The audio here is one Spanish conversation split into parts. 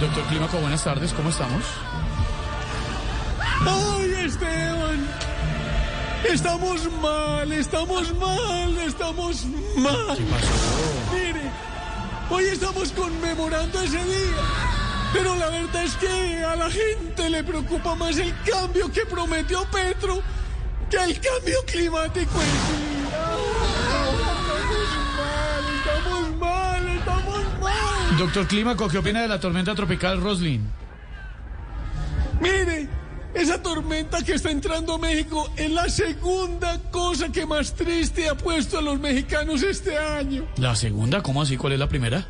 Doctor Clímaco, buenas tardes, ¿cómo estamos? ¡Ay, Esteban! Estamos mal, estamos mal, estamos mal. ¿Qué pasó? Mire, hoy estamos conmemorando ese día. Pero la verdad es que a la gente le preocupa más el cambio que prometió Petro que el cambio climático en sí. Doctor Clímaco, ¿qué opina de la tormenta tropical Roslin? Mire, esa tormenta que está entrando a México es la segunda cosa que más triste ha puesto a los mexicanos este año. ¿La segunda? ¿Cómo así? ¿Cuál es la primera?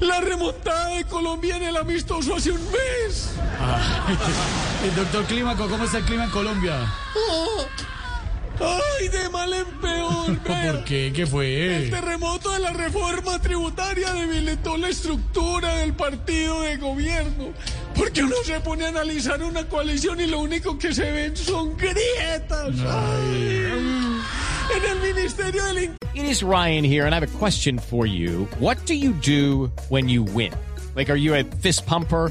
La remontada de Colombia en el amistoso hace un mes. Ah, el doctor Clímaco, ¿cómo está el clima en Colombia? Ay, de mal en peor. vea. ¿Por qué? ¿Qué El fue? terremoto de la reforma tributaria debilitó la estructura del partido de gobierno. Porque uno se pone a analizar una coalición y lo único que se ven son grietas. Ay. En el Ministerio del. It is Ryan here, and I have a question for you. What do you do when you win? Like, are you a fist pumper?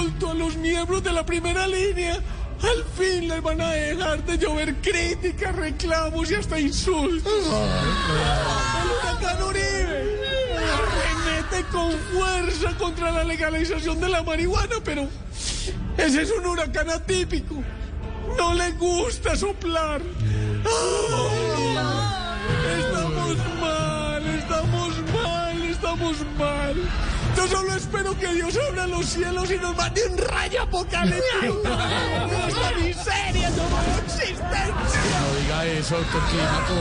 indulto a los miembros de la primera línea, al fin les van a dejar de llover críticas, reclamos y hasta insultos. El huracán Uribe arremete con fuerza contra la legalización de la marihuana, pero ese es un huracán atípico. No le gusta soplar. Estamos mal, estamos mal, estamos mal. Yo solo espero que Dios abra los cielos y nos mande un rayo apocalíptico. Esta miseria no existencia. No diga eso, doctor Clímaco.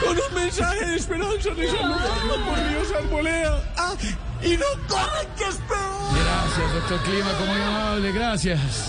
Con un mensaje de esperanza de salud por Dios Arbolea. Ah, y no corren que es peor. Gracias, doctor Clímaco, muy amable, gracias.